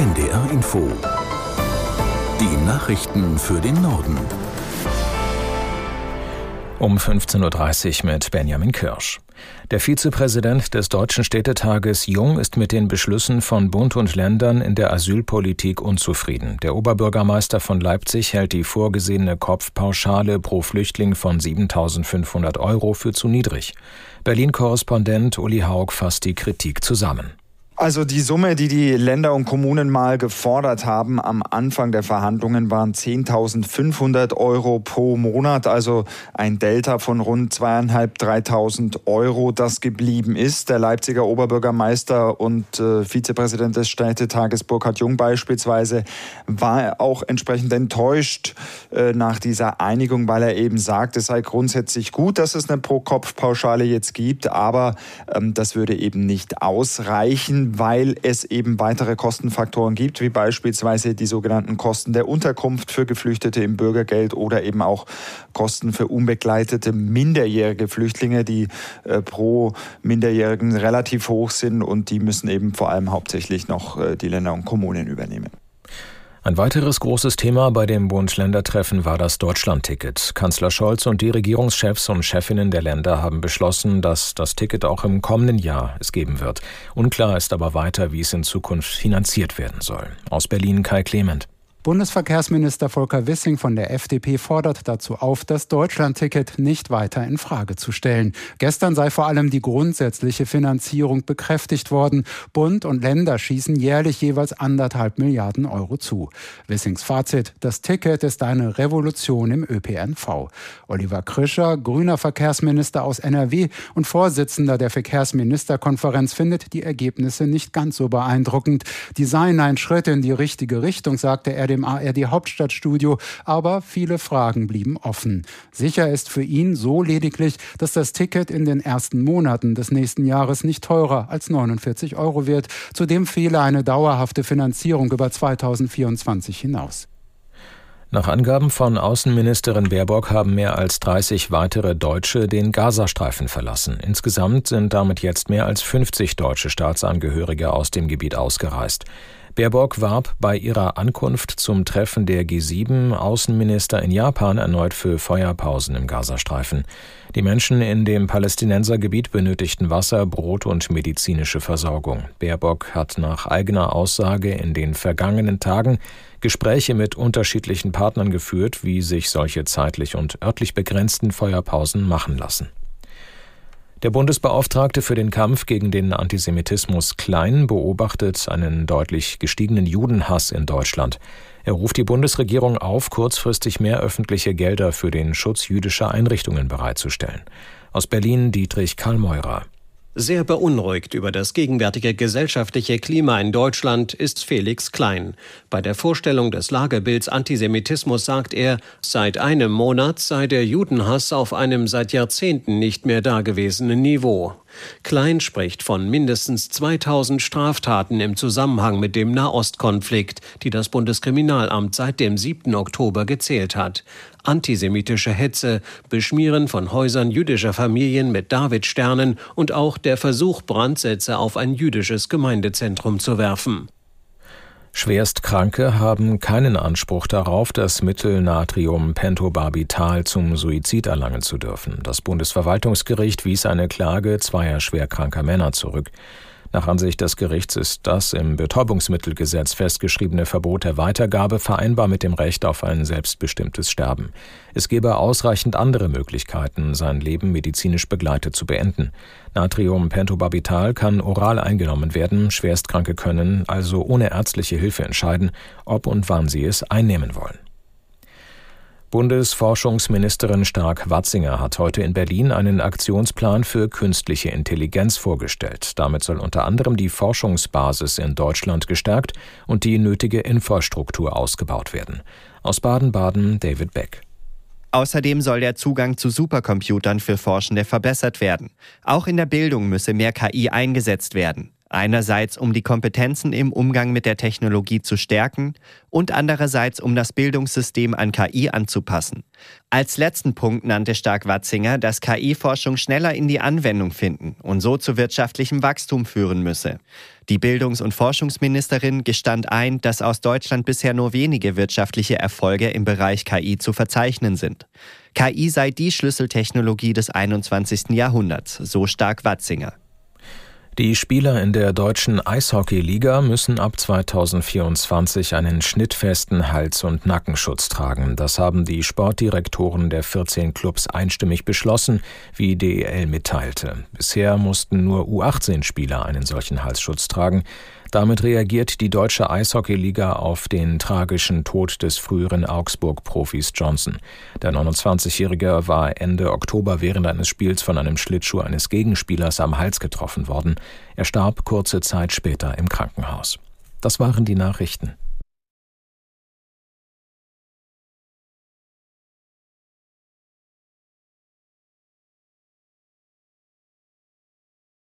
NDR Info. Die Nachrichten für den Norden. Um 15.30 Uhr mit Benjamin Kirsch. Der Vizepräsident des Deutschen Städtetages Jung ist mit den Beschlüssen von Bund und Ländern in der Asylpolitik unzufrieden. Der Oberbürgermeister von Leipzig hält die vorgesehene Kopfpauschale pro Flüchtling von 7.500 Euro für zu niedrig. Berlin-Korrespondent Uli Haug fasst die Kritik zusammen. Also die Summe, die die Länder und Kommunen mal gefordert haben am Anfang der Verhandlungen, waren 10.500 Euro pro Monat, also ein Delta von rund zweieinhalb, 3.000 Euro, das geblieben ist. Der Leipziger Oberbürgermeister und äh, Vizepräsident des Städtetages Burkhard Jung beispielsweise war auch entsprechend enttäuscht äh, nach dieser Einigung, weil er eben sagt, es sei grundsätzlich gut, dass es eine Pro-Kopf-Pauschale jetzt gibt, aber ähm, das würde eben nicht ausreichen weil es eben weitere Kostenfaktoren gibt, wie beispielsweise die sogenannten Kosten der Unterkunft für Geflüchtete im Bürgergeld oder eben auch Kosten für unbegleitete minderjährige Flüchtlinge, die äh, pro Minderjährigen relativ hoch sind und die müssen eben vor allem hauptsächlich noch äh, die Länder und Kommunen übernehmen. Ein weiteres großes Thema bei dem Bund-Länder-Treffen war das Deutschland-Ticket. Kanzler Scholz und die Regierungschefs und Chefinnen der Länder haben beschlossen, dass das Ticket auch im kommenden Jahr es geben wird. Unklar ist aber weiter, wie es in Zukunft finanziert werden soll. Aus Berlin Kai Clement. Bundesverkehrsminister Volker Wissing von der FDP fordert dazu auf, das Deutschlandticket nicht weiter in Frage zu stellen. Gestern sei vor allem die grundsätzliche Finanzierung bekräftigt worden. Bund und Länder schießen jährlich jeweils anderthalb Milliarden Euro zu. Wissings Fazit, das Ticket ist eine Revolution im ÖPNV. Oliver Krischer, grüner Verkehrsminister aus NRW und Vorsitzender der Verkehrsministerkonferenz, findet die Ergebnisse nicht ganz so beeindruckend. Die seien ein Schritt in die richtige Richtung, sagte er dem ARD Hauptstadtstudio, aber viele Fragen blieben offen. Sicher ist für ihn so lediglich, dass das Ticket in den ersten Monaten des nächsten Jahres nicht teurer als 49 Euro wird. Zudem fehle eine dauerhafte Finanzierung über 2024 hinaus. Nach Angaben von Außenministerin Baerbock haben mehr als 30 weitere Deutsche den Gazastreifen verlassen. Insgesamt sind damit jetzt mehr als 50 deutsche Staatsangehörige aus dem Gebiet ausgereist. Baerbock warb bei ihrer Ankunft zum Treffen der G7 Außenminister in Japan erneut für Feuerpausen im Gazastreifen. Die Menschen in dem Palästinensergebiet benötigten Wasser, Brot und medizinische Versorgung. Baerbock hat nach eigener Aussage in den vergangenen Tagen Gespräche mit unterschiedlichen Partnern geführt, wie sich solche zeitlich und örtlich begrenzten Feuerpausen machen lassen. Der Bundesbeauftragte für den Kampf gegen den Antisemitismus Klein beobachtet einen deutlich gestiegenen Judenhass in Deutschland. Er ruft die Bundesregierung auf, kurzfristig mehr öffentliche Gelder für den Schutz jüdischer Einrichtungen bereitzustellen. Aus Berlin Dietrich Karlmeurer. Sehr beunruhigt über das gegenwärtige gesellschaftliche Klima in Deutschland ist Felix Klein. Bei der Vorstellung des Lagebilds Antisemitismus sagt er, seit einem Monat sei der Judenhass auf einem seit Jahrzehnten nicht mehr dagewesenen Niveau. Klein spricht von mindestens 2000 Straftaten im Zusammenhang mit dem Nahostkonflikt, die das Bundeskriminalamt seit dem 7. Oktober gezählt hat. Antisemitische Hetze, Beschmieren von Häusern jüdischer Familien mit Davidsternen und auch der Versuch, Brandsätze auf ein jüdisches Gemeindezentrum zu werfen. Schwerstkranke haben keinen Anspruch darauf, das Mittel Natriumpentobarbital zum Suizid erlangen zu dürfen. Das Bundesverwaltungsgericht wies eine Klage zweier schwerkranker Männer zurück. Nach Ansicht des Gerichts ist das im Betäubungsmittelgesetz festgeschriebene Verbot der Weitergabe vereinbar mit dem Recht auf ein selbstbestimmtes Sterben. Es gebe ausreichend andere Möglichkeiten, sein Leben medizinisch begleitet zu beenden. Natriumpentobarbital kann oral eingenommen werden, Schwerstkranke können also ohne ärztliche Hilfe entscheiden, ob und wann sie es einnehmen wollen. Bundesforschungsministerin Stark-Watzinger hat heute in Berlin einen Aktionsplan für künstliche Intelligenz vorgestellt. Damit soll unter anderem die Forschungsbasis in Deutschland gestärkt und die nötige Infrastruktur ausgebaut werden. Aus Baden-Baden David Beck. Außerdem soll der Zugang zu Supercomputern für Forschende verbessert werden. Auch in der Bildung müsse mehr KI eingesetzt werden. Einerseits, um die Kompetenzen im Umgang mit der Technologie zu stärken und andererseits, um das Bildungssystem an KI anzupassen. Als letzten Punkt nannte Stark-Watzinger, dass KI-Forschung schneller in die Anwendung finden und so zu wirtschaftlichem Wachstum führen müsse. Die Bildungs- und Forschungsministerin gestand ein, dass aus Deutschland bisher nur wenige wirtschaftliche Erfolge im Bereich KI zu verzeichnen sind. KI sei die Schlüsseltechnologie des 21. Jahrhunderts, so Stark-Watzinger. Die Spieler in der deutschen Eishockey-Liga müssen ab 2024 einen schnittfesten Hals- und Nackenschutz tragen. Das haben die Sportdirektoren der 14 Clubs einstimmig beschlossen, wie DEL mitteilte. Bisher mussten nur U18-Spieler einen solchen Halsschutz tragen. Damit reagiert die deutsche Eishockeyliga auf den tragischen Tod des früheren Augsburg-Profis Johnson. Der 29-Jährige war Ende Oktober während eines Spiels von einem Schlittschuh eines Gegenspielers am Hals getroffen worden. Er starb kurze Zeit später im Krankenhaus. Das waren die Nachrichten.